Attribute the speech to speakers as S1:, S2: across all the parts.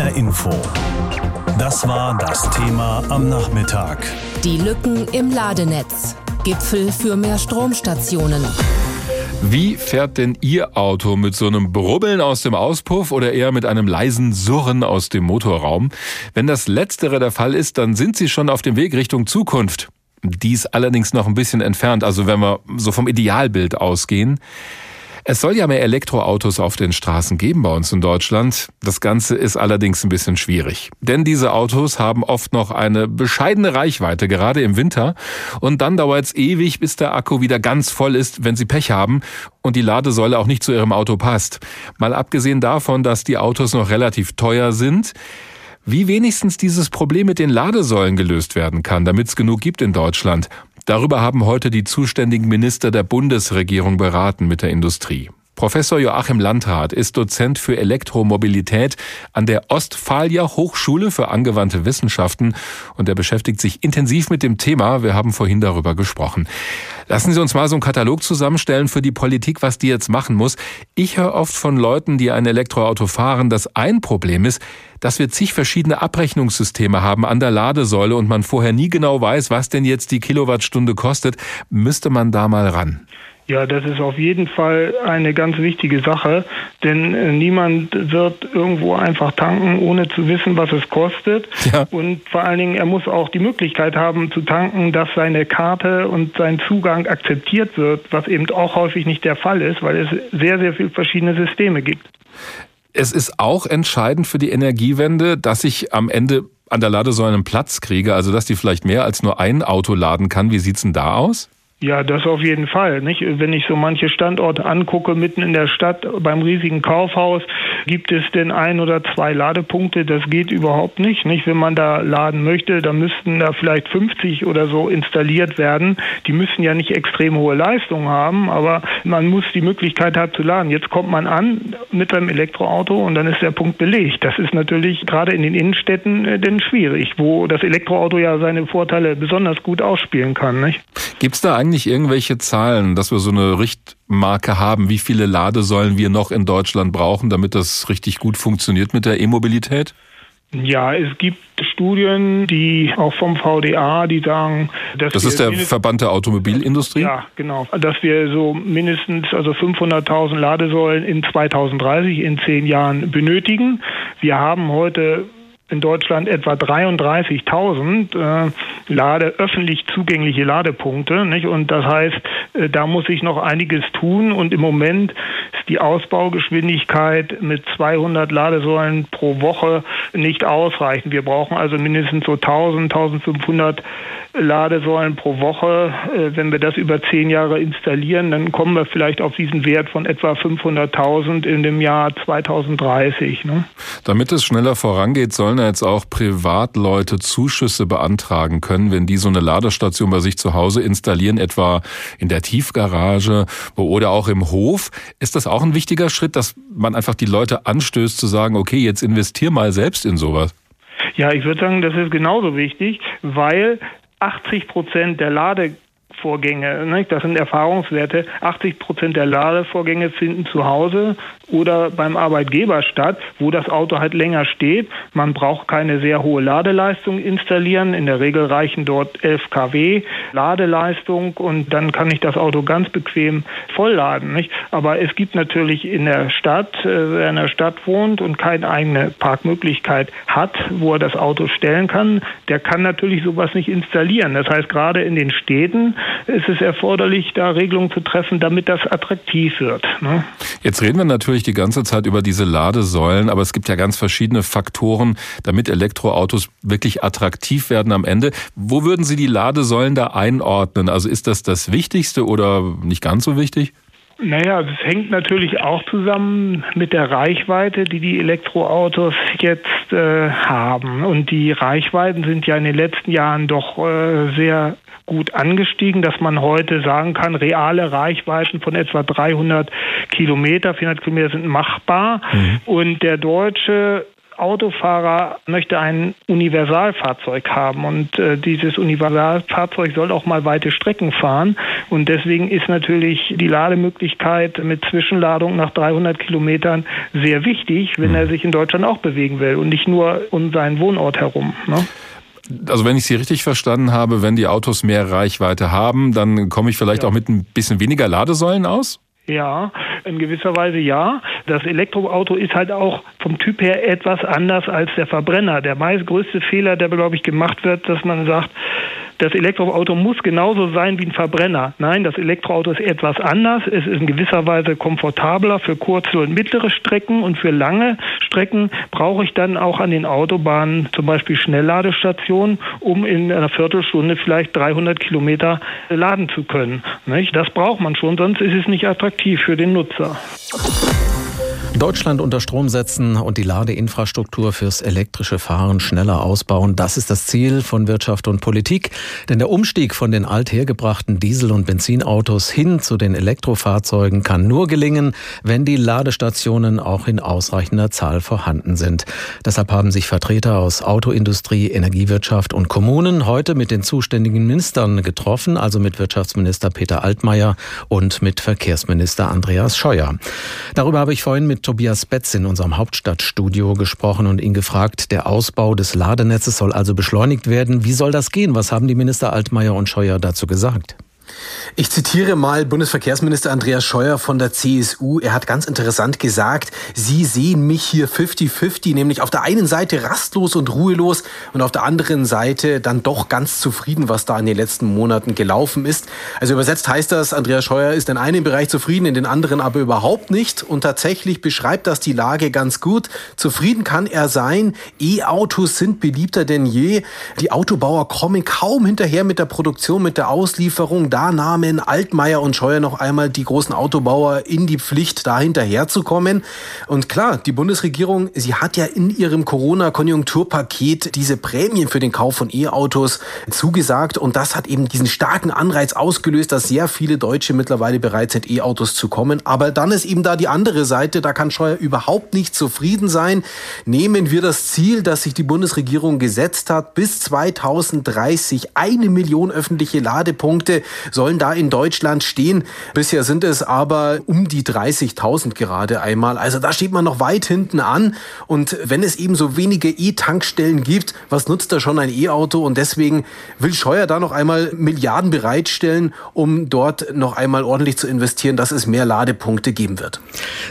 S1: HR Info. Das war das Thema am Nachmittag.
S2: Die Lücken im Ladenetz. Gipfel für mehr Stromstationen.
S3: Wie fährt denn Ihr Auto mit so einem Brubbeln aus dem Auspuff oder eher mit einem leisen Surren aus dem Motorraum? Wenn das Letztere der Fall ist, dann sind Sie schon auf dem Weg Richtung Zukunft. Dies allerdings noch ein bisschen entfernt, also wenn wir so vom Idealbild ausgehen. Es soll ja mehr Elektroautos auf den Straßen geben bei uns in Deutschland. Das Ganze ist allerdings ein bisschen schwierig. Denn diese Autos haben oft noch eine bescheidene Reichweite, gerade im Winter. Und dann dauert es ewig, bis der Akku wieder ganz voll ist, wenn sie Pech haben und die Ladesäule auch nicht zu ihrem Auto passt. Mal abgesehen davon, dass die Autos noch relativ teuer sind, wie wenigstens dieses Problem mit den Ladesäulen gelöst werden kann, damit es genug gibt in Deutschland. Darüber haben heute die zuständigen Minister der Bundesregierung beraten mit der Industrie. Professor Joachim Landrat ist Dozent für Elektromobilität an der Ostfalia Hochschule für angewandte Wissenschaften und er beschäftigt sich intensiv mit dem Thema. Wir haben vorhin darüber gesprochen. Lassen Sie uns mal so einen Katalog zusammenstellen für die Politik, was die jetzt machen muss. Ich höre oft von Leuten, die ein Elektroauto fahren, dass ein Problem ist, dass wir zig verschiedene Abrechnungssysteme haben an der Ladesäule und man vorher nie genau weiß, was denn jetzt die Kilowattstunde kostet. Müsste man da mal ran?
S4: Ja, das ist auf jeden Fall eine ganz wichtige Sache, denn äh, niemand wird irgendwo einfach tanken, ohne zu wissen, was es kostet. Ja. Und vor allen Dingen, er muss auch die Möglichkeit haben zu tanken, dass seine Karte und sein Zugang akzeptiert wird, was eben auch häufig nicht der Fall ist, weil es sehr, sehr viele verschiedene Systeme gibt.
S3: Es ist auch entscheidend für die Energiewende, dass ich am Ende an der Ladesäule einen Platz kriege, also dass die vielleicht mehr als nur ein Auto laden kann. Wie sieht's denn da aus?
S4: Ja, das auf jeden Fall. Nicht? Wenn ich so manche Standorte angucke, mitten in der Stadt beim riesigen Kaufhaus, gibt es denn ein oder zwei Ladepunkte. Das geht überhaupt nicht. Nicht, wenn man da laden möchte, dann müssten da vielleicht 50 oder so installiert werden. Die müssen ja nicht extrem hohe Leistung haben, aber man muss die Möglichkeit haben zu laden. Jetzt kommt man an mit seinem Elektroauto und dann ist der Punkt belegt. Das ist natürlich gerade in den Innenstädten äh, denn schwierig, wo das Elektroauto ja seine Vorteile besonders gut ausspielen kann. Nicht?
S3: Gibt's da eigentlich irgendwelche Zahlen, dass wir so eine Richtmarke haben, wie viele Ladesäulen wir noch in Deutschland brauchen, damit das richtig gut funktioniert mit der E-Mobilität?
S4: Ja, es gibt Studien, die auch vom VDA, die sagen,
S3: dass das ist der Verband der Automobilindustrie.
S4: Ja, genau, dass wir so mindestens also 500.000 Ladesäulen in 2030 in zehn Jahren benötigen. Wir haben heute in Deutschland etwa 33.000 äh, Lade, öffentlich zugängliche Ladepunkte. Nicht? Und das heißt, äh, da muss sich noch einiges tun. Und im Moment ist die Ausbaugeschwindigkeit mit 200 Ladesäulen pro Woche nicht ausreichend. Wir brauchen also mindestens so 1000, 1500 Ladesäulen pro Woche. Äh, wenn wir das über zehn Jahre installieren, dann kommen wir vielleicht auf diesen Wert von etwa 500.000 in dem Jahr 2030. Ne?
S3: Damit es schneller vorangeht, sollen jetzt auch Privatleute Zuschüsse beantragen können, wenn die so eine Ladestation bei sich zu Hause installieren, etwa in der Tiefgarage oder auch im Hof. Ist das auch ein wichtiger Schritt, dass man einfach die Leute anstößt zu sagen, okay, jetzt investier mal selbst in sowas?
S4: Ja, ich würde sagen, das ist genauso wichtig, weil 80 Prozent der Lade Vorgänge, ne? das sind Erfahrungswerte. 80 Prozent der Ladevorgänge finden zu Hause oder beim Arbeitgeber statt, wo das Auto halt länger steht. Man braucht keine sehr hohe Ladeleistung installieren. In der Regel reichen dort 11 kW Ladeleistung und dann kann ich das Auto ganz bequem vollladen. Nicht? Aber es gibt natürlich in der Stadt, äh, wer in der Stadt wohnt und keine eigene Parkmöglichkeit hat, wo er das Auto stellen kann, der kann natürlich sowas nicht installieren. Das heißt, gerade in den Städten ist es erforderlich, da Regelungen zu treffen, damit das attraktiv wird. Ne?
S3: Jetzt reden wir natürlich die ganze Zeit über diese Ladesäulen, aber es gibt ja ganz verschiedene Faktoren, damit Elektroautos wirklich attraktiv werden am Ende. Wo würden Sie die Ladesäulen da einordnen? Also ist das das Wichtigste oder nicht ganz so wichtig?
S4: Naja, das hängt natürlich auch zusammen mit der Reichweite, die die Elektroautos jetzt äh, haben. Und die Reichweiten sind ja in den letzten Jahren doch äh, sehr gut angestiegen, dass man heute sagen kann, reale Reichweiten von etwa 300 Kilometer, 400 Kilometer sind machbar. Mhm. Und der deutsche Autofahrer möchte ein Universalfahrzeug haben und äh, dieses Universalfahrzeug soll auch mal weite Strecken fahren und deswegen ist natürlich die Lademöglichkeit mit Zwischenladung nach 300 Kilometern sehr wichtig, wenn er sich in Deutschland auch bewegen will und nicht nur um seinen Wohnort herum. Ne?
S3: Also wenn ich Sie richtig verstanden habe, wenn die Autos mehr Reichweite haben, dann komme ich vielleicht ja. auch mit ein bisschen weniger Ladesäulen aus?
S4: Ja, in gewisser Weise ja. Das Elektroauto ist halt auch vom Typ her etwas anders als der Verbrenner. Der meist größte Fehler, der glaube ich gemacht wird, dass man sagt, das Elektroauto muss genauso sein wie ein Verbrenner. Nein, das Elektroauto ist etwas anders. Es ist in gewisser Weise komfortabler für kurze und mittlere Strecken und für lange Strecken brauche ich dann auch an den Autobahnen zum Beispiel Schnellladestationen, um in einer Viertelstunde vielleicht 300 Kilometer laden zu können. Das braucht man schon, sonst ist es nicht attraktiv für den Nutzer.
S5: Deutschland unter Strom setzen und die Ladeinfrastruktur fürs elektrische Fahren schneller ausbauen. Das ist das Ziel von Wirtschaft und Politik. Denn der Umstieg von den althergebrachten Diesel- und Benzinautos hin zu den Elektrofahrzeugen kann nur gelingen, wenn die Ladestationen auch in ausreichender Zahl vorhanden sind. Deshalb haben sich Vertreter aus Autoindustrie, Energiewirtschaft und Kommunen heute mit den zuständigen Ministern getroffen, also mit Wirtschaftsminister Peter Altmaier und mit Verkehrsminister Andreas Scheuer. Darüber habe ich vorhin mit Tobias Betz in unserem Hauptstadtstudio gesprochen und ihn gefragt, der Ausbau des Ladenetzes soll also beschleunigt werden. Wie soll das gehen? Was haben die Minister Altmaier und Scheuer dazu gesagt?
S6: Ich zitiere mal Bundesverkehrsminister Andreas Scheuer von der CSU. Er hat ganz interessant gesagt, Sie sehen mich hier 50-50, nämlich auf der einen Seite rastlos und ruhelos und auf der anderen Seite dann doch ganz zufrieden, was da in den letzten Monaten gelaufen ist. Also übersetzt heißt das, Andreas Scheuer ist in einem Bereich zufrieden, in den anderen aber überhaupt nicht. Und tatsächlich beschreibt das die Lage ganz gut. Zufrieden kann er sein. E-Autos sind beliebter denn je. Die Autobauer kommen kaum hinterher mit der Produktion, mit der Auslieferung. Da nahmen Altmaier und Scheuer noch einmal die großen Autobauer in die Pflicht, da hinterherzukommen. Und klar, die Bundesregierung, sie hat ja in ihrem Corona-Konjunkturpaket diese Prämien für den Kauf von E-Autos zugesagt. Und das hat eben diesen starken Anreiz ausgelöst, dass sehr viele Deutsche mittlerweile bereit sind, E-Autos zu kommen. Aber dann ist eben da die andere Seite, da kann Scheuer überhaupt nicht zufrieden sein. Nehmen wir das Ziel, das sich die Bundesregierung gesetzt hat, bis 2030 eine Million öffentliche Ladepunkte sollen da in Deutschland stehen. Bisher sind es aber um die 30.000 gerade einmal. Also da steht man noch weit hinten an. Und wenn es eben so wenige E-Tankstellen gibt, was nutzt da schon ein E-Auto? Und deswegen will Scheuer da noch einmal Milliarden bereitstellen, um dort noch einmal ordentlich zu investieren, dass es mehr Ladepunkte geben wird.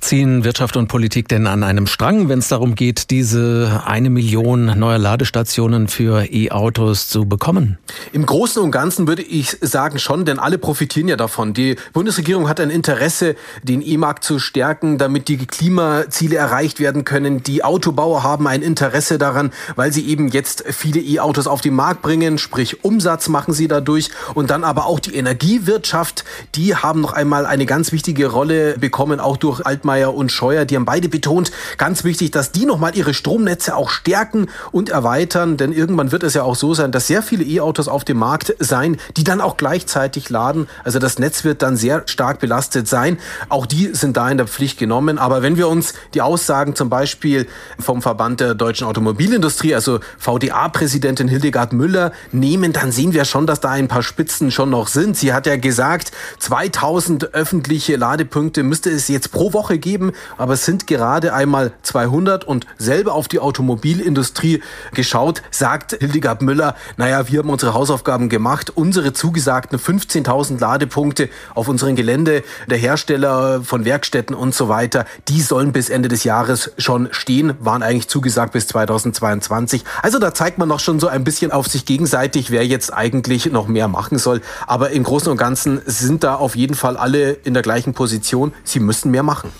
S5: Ziehen Wirtschaft und Politik denn an einem Strang, wenn es darum geht, diese eine Million neuer Ladestationen für E-Autos zu bekommen?
S6: Im Großen und Ganzen würde ich sagen schon, denn alle profitieren ja davon. Die Bundesregierung hat ein Interesse, den E-Markt zu stärken, damit die Klimaziele erreicht werden können. Die Autobauer haben ein Interesse daran, weil sie eben jetzt viele E-Autos auf den Markt bringen, sprich Umsatz machen sie dadurch. Und dann aber auch die Energiewirtschaft, die haben noch einmal eine ganz wichtige Rolle bekommen, auch durch Altmaier und Scheuer. Die haben beide betont, ganz wichtig, dass die nochmal ihre Stromnetze auch stärken und erweitern. Denn irgendwann wird es ja auch so sein, dass sehr viele E-Autos auf dem Markt sein, die dann auch gleichzeitig gleichzeitig laden. Also das Netz wird dann sehr stark belastet sein. Auch die sind da in der Pflicht genommen. Aber wenn wir uns die Aussagen zum Beispiel vom Verband der deutschen Automobilindustrie, also VDA-Präsidentin Hildegard Müller, nehmen, dann sehen wir schon, dass da ein paar Spitzen schon noch sind. Sie hat ja gesagt, 2000 öffentliche Ladepunkte müsste es jetzt pro Woche geben, aber es sind gerade einmal 200 und selber auf die Automobilindustrie geschaut, sagt Hildegard Müller, naja, wir haben unsere Hausaufgaben gemacht, unsere zugesagten 50 15.000 Ladepunkte auf unserem Gelände der Hersteller von Werkstätten und so weiter. Die sollen bis Ende des Jahres schon stehen, waren eigentlich zugesagt bis 2022. Also da zeigt man noch schon so ein bisschen auf sich gegenseitig, wer jetzt eigentlich noch mehr machen soll. Aber im Großen und Ganzen sind da auf jeden Fall alle in der gleichen Position. Sie müssen mehr machen.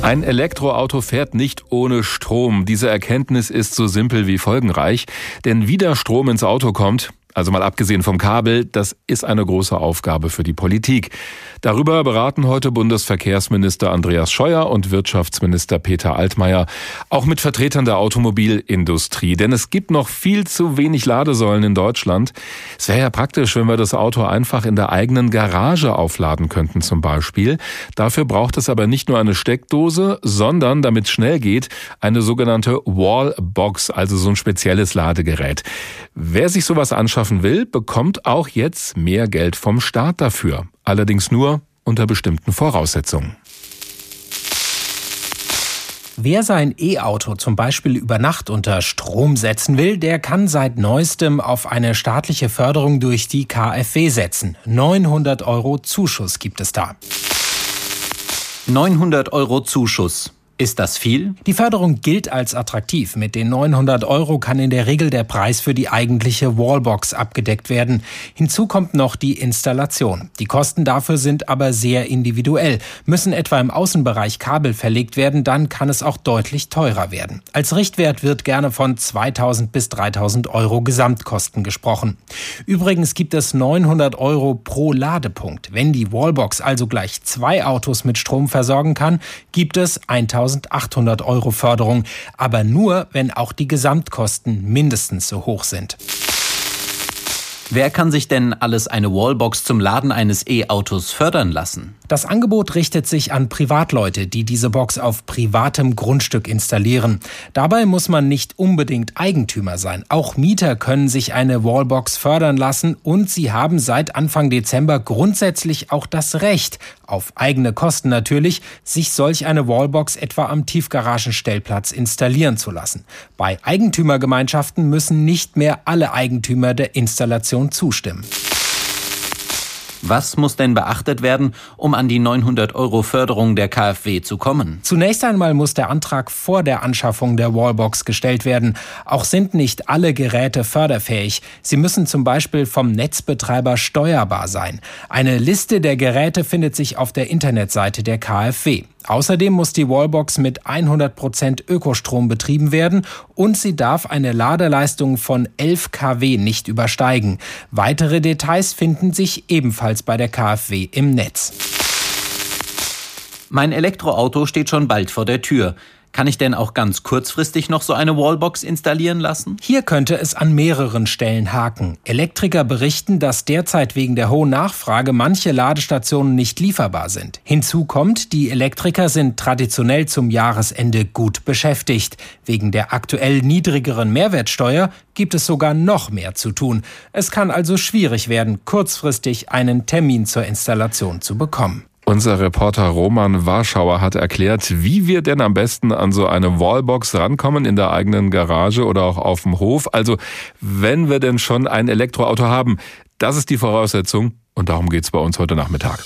S3: Ein Elektroauto fährt nicht ohne Strom. Diese Erkenntnis ist so simpel wie folgenreich. Denn wie der Strom ins Auto kommt, Also mal abgesehen vom Kabel, das ist eine große Aufgabe für die Politik. Darüber beraten heute Bundesverkehrsminister Andreas Scheuer und Wirtschaftsminister Peter Altmaier, auch mit Vertretern der Automobilindustrie. Denn es gibt noch viel zu wenig Ladesäulen in Deutschland. Es wäre ja praktisch, wenn wir das Auto einfach in der eigenen Garage aufladen könnten zum Beispiel. Dafür braucht es aber nicht nur eine Steckdose, sondern, damit es schnell geht, eine sogenannte Wallbox, also so ein spezielles Ladegerät. Wer sich sowas anschaffen will, bekommt auch jetzt mehr Geld vom Staat dafür allerdings nur unter bestimmten Voraussetzungen.
S7: Wer sein E-Auto zum Beispiel über Nacht unter Strom setzen will, der kann seit neuestem auf eine staatliche Förderung durch die KfW setzen. 900 Euro Zuschuss gibt es da.
S8: 900 Euro Zuschuss. Ist das viel?
S7: Die Förderung gilt als attraktiv. Mit den 900 Euro kann in der Regel der Preis für die eigentliche Wallbox abgedeckt werden. Hinzu kommt noch die Installation. Die Kosten dafür sind aber sehr individuell. Müssen etwa im Außenbereich Kabel verlegt werden, dann kann es auch deutlich teurer werden. Als Richtwert wird gerne von 2000 bis 3000 Euro Gesamtkosten gesprochen. Übrigens gibt es 900 Euro pro Ladepunkt. Wenn die Wallbox also gleich zwei Autos mit Strom versorgen kann, gibt es 1000 1800 Euro Förderung, aber nur, wenn auch die Gesamtkosten mindestens so hoch sind.
S8: Wer kann sich denn alles eine Wallbox zum Laden eines E-Autos fördern lassen?
S7: Das Angebot richtet sich an Privatleute, die diese Box auf privatem Grundstück installieren. Dabei muss man nicht unbedingt Eigentümer sein. Auch Mieter können sich eine Wallbox fördern lassen und sie haben seit Anfang Dezember grundsätzlich auch das Recht, auf eigene Kosten natürlich, sich solch eine Wallbox etwa am Tiefgaragenstellplatz installieren zu lassen. Bei Eigentümergemeinschaften müssen nicht mehr alle Eigentümer der Installation zustimmen.
S8: Was muss denn beachtet werden, um an die 900 Euro Förderung der KfW zu kommen?
S7: Zunächst einmal muss der Antrag vor der Anschaffung der Wallbox gestellt werden. Auch sind nicht alle Geräte förderfähig. Sie müssen zum Beispiel vom Netzbetreiber steuerbar sein. Eine Liste der Geräte findet sich auf der Internetseite der KfW. Außerdem muss die Wallbox mit 100% Ökostrom betrieben werden und sie darf eine Ladeleistung von 11 kW nicht übersteigen. Weitere Details finden sich ebenfalls bei der KfW im Netz.
S8: Mein Elektroauto steht schon bald vor der Tür. Kann ich denn auch ganz kurzfristig noch so eine Wallbox installieren lassen?
S7: Hier könnte es an mehreren Stellen haken. Elektriker berichten, dass derzeit wegen der hohen Nachfrage manche Ladestationen nicht lieferbar sind. Hinzu kommt, die Elektriker sind traditionell zum Jahresende gut beschäftigt. Wegen der aktuell niedrigeren Mehrwertsteuer gibt es sogar noch mehr zu tun. Es kann also schwierig werden, kurzfristig einen Termin zur Installation zu bekommen.
S3: Unser Reporter Roman Warschauer hat erklärt, wie wir denn am besten an so eine Wallbox rankommen in der eigenen Garage oder auch auf dem Hof. Also, wenn wir denn schon ein Elektroauto haben, das ist die Voraussetzung und darum geht's bei uns heute Nachmittag.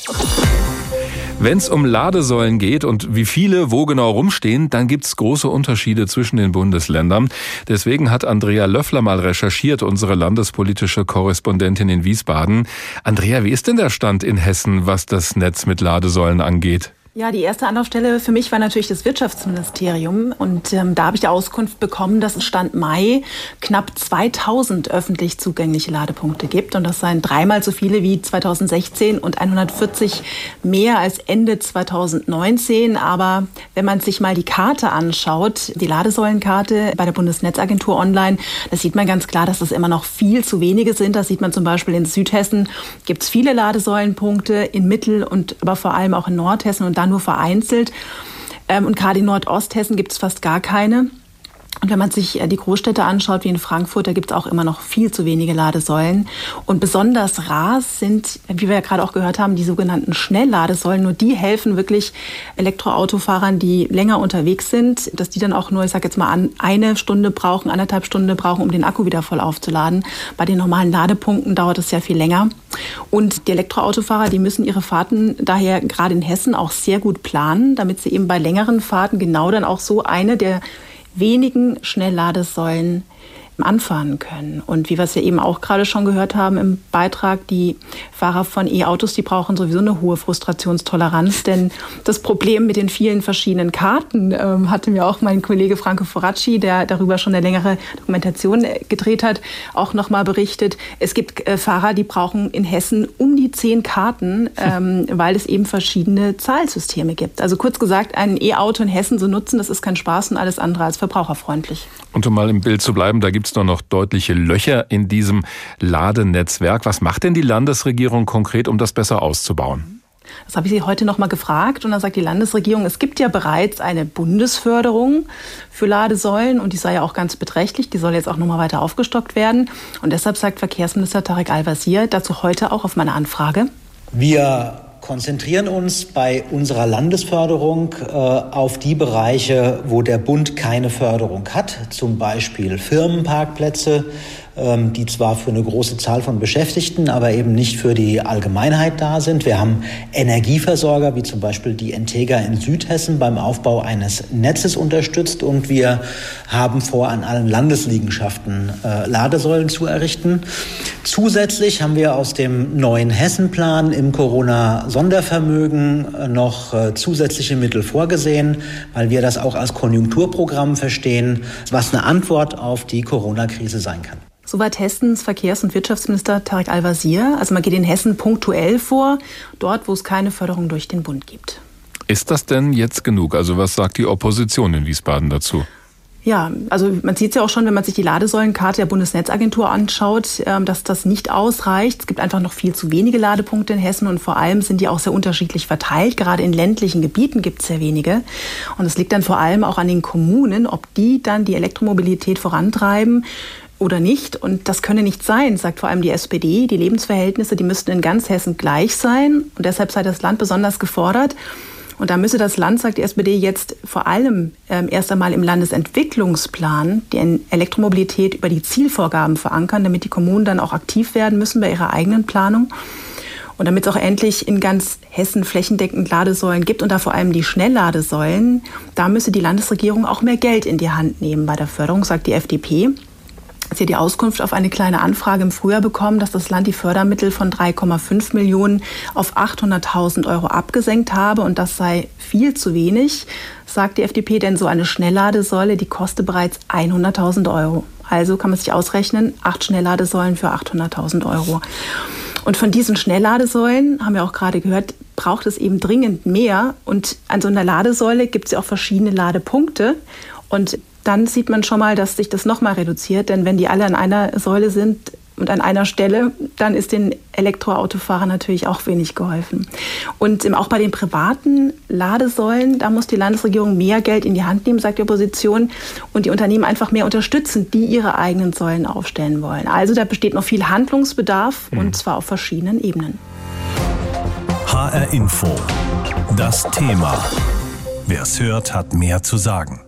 S3: Wenn es um Ladesäulen geht und wie viele wo genau rumstehen, dann gibt es große Unterschiede zwischen den Bundesländern. Deswegen hat Andrea Löffler mal recherchiert, unsere landespolitische Korrespondentin in Wiesbaden. Andrea, wie ist denn der Stand in Hessen, was das Netz mit Ladesäulen angeht?
S9: Ja, die erste Anlaufstelle für mich war natürlich das Wirtschaftsministerium. Und ähm, da habe ich die Auskunft bekommen, dass es Stand Mai knapp 2000 öffentlich zugängliche Ladepunkte gibt. Und das seien dreimal so viele wie 2016 und 140 mehr als Ende 2019. Aber wenn man sich mal die Karte anschaut, die Ladesäulenkarte bei der Bundesnetzagentur online, da sieht man ganz klar, dass das immer noch viel zu wenige sind. Da sieht man zum Beispiel in Südhessen gibt es viele Ladesäulenpunkte, in Mittel- und aber vor allem auch in Nordhessen und da nur vereinzelt. Ähm, und gerade in Nordosthessen gibt es fast gar keine. Und wenn man sich äh, die Großstädte anschaut, wie in Frankfurt, da gibt es auch immer noch viel zu wenige Ladesäulen. Und besonders rar sind, wie wir ja gerade auch gehört haben, die sogenannten Schnellladesäulen. Nur die helfen wirklich Elektroautofahrern, die länger unterwegs sind, dass die dann auch nur, ich sage jetzt mal, eine Stunde brauchen, anderthalb Stunden brauchen, um den Akku wieder voll aufzuladen. Bei den normalen Ladepunkten dauert es ja viel länger. Und die Elektroautofahrer, die müssen ihre Fahrten daher gerade in Hessen auch sehr gut planen, damit sie eben bei längeren Fahrten genau dann auch so eine der wenigen Schnellladesäulen anfahren können. Und wie wir es ja eben auch gerade schon gehört haben im Beitrag, die Fahrer von E-Autos, die brauchen sowieso eine hohe Frustrationstoleranz, denn das Problem mit den vielen verschiedenen Karten ähm, hatte mir auch mein Kollege Franco Foracci, der darüber schon eine längere Dokumentation äh, gedreht hat, auch nochmal berichtet. Es gibt äh, Fahrer, die brauchen in Hessen um die zehn Karten, ähm, weil es eben verschiedene Zahlsysteme gibt. Also kurz gesagt, ein E-Auto in Hessen zu nutzen, das ist kein Spaß und alles andere als verbraucherfreundlich.
S3: Und um mal im Bild zu bleiben, da gibt es doch noch deutliche Löcher in diesem Ladenetzwerk. Was macht denn die Landesregierung konkret, um das besser auszubauen?
S9: Das habe ich Sie heute noch mal gefragt und dann sagt die Landesregierung, es gibt ja bereits eine Bundesförderung für Ladesäulen und die sei ja auch ganz beträchtlich, die soll jetzt auch noch mal weiter aufgestockt werden und deshalb sagt Verkehrsminister Tarek Al-Wazir dazu heute auch auf meine Anfrage.
S10: Wir konzentrieren uns bei unserer Landesförderung äh, auf die Bereiche, wo der Bund keine Förderung hat, zum Beispiel Firmenparkplätze, ähm, die zwar für eine große Zahl von Beschäftigten, aber eben nicht für die Allgemeinheit da sind. Wir haben Energieversorger wie zum Beispiel die Entega in Südhessen beim Aufbau eines Netzes unterstützt und wir haben vor, an allen Landesliegenschaften äh, Ladesäulen zu errichten. Zusätzlich haben wir aus dem neuen Hessenplan im Corona-Sondervermögen äh, noch äh, zusätzliche Mittel vorgesehen, weil wir das auch als Konjunkturprogramm verstehen, was eine Antwort auf die Corona-Krise sein kann.
S9: Soweit Hessens Verkehrs- und Wirtschaftsminister Tarek Al-Wazir. Also man geht in Hessen punktuell vor, dort, wo es keine Förderung durch den Bund gibt.
S3: Ist das denn jetzt genug? Also was sagt die Opposition in Wiesbaden dazu?
S9: Ja, also man sieht es ja auch schon, wenn man sich die Ladesäulenkarte der Bundesnetzagentur anschaut, ähm, dass das nicht ausreicht. Es gibt einfach noch viel zu wenige Ladepunkte in Hessen und vor allem sind die auch sehr unterschiedlich verteilt. Gerade in ländlichen Gebieten gibt es sehr wenige. Und es liegt dann vor allem auch an den Kommunen, ob die dann die Elektromobilität vorantreiben oder nicht. Und das könne nicht sein, sagt vor allem die SPD. Die Lebensverhältnisse, die müssten in ganz Hessen gleich sein. Und deshalb sei das Land besonders gefordert. Und da müsse das Land, sagt die SPD, jetzt vor allem ähm, erst einmal im Landesentwicklungsplan die Elektromobilität über die Zielvorgaben verankern, damit die Kommunen dann auch aktiv werden müssen bei ihrer eigenen Planung. Und damit es auch endlich in ganz Hessen flächendeckend Ladesäulen gibt und da vor allem die Schnellladesäulen, da müsse die Landesregierung auch mehr Geld in die Hand nehmen bei der Förderung, sagt die FDP sie die Auskunft auf eine kleine Anfrage im Frühjahr bekommen, dass das Land die Fördermittel von 3,5 Millionen auf 800.000 Euro abgesenkt habe und das sei viel zu wenig, sagt die FDP, denn so eine Schnellladesäule, die kostet bereits 100.000 Euro. Also kann man sich ausrechnen, acht Schnellladesäulen für 800.000 Euro. Und von diesen Schnellladesäulen, haben wir auch gerade gehört, braucht es eben dringend mehr. Und an so einer Ladesäule gibt es ja auch verschiedene Ladepunkte. Und dann sieht man schon mal, dass sich das nochmal reduziert. Denn wenn die alle an einer Säule sind und an einer Stelle, dann ist den Elektroautofahrern natürlich auch wenig geholfen. Und auch bei den privaten Ladesäulen, da muss die Landesregierung mehr Geld in die Hand nehmen, sagt die Opposition, und die Unternehmen einfach mehr unterstützen, die ihre eigenen Säulen aufstellen wollen. Also da besteht noch viel Handlungsbedarf mhm. und zwar auf verschiedenen Ebenen.
S1: HR Info. Das Thema. Wer es hört, hat mehr zu sagen.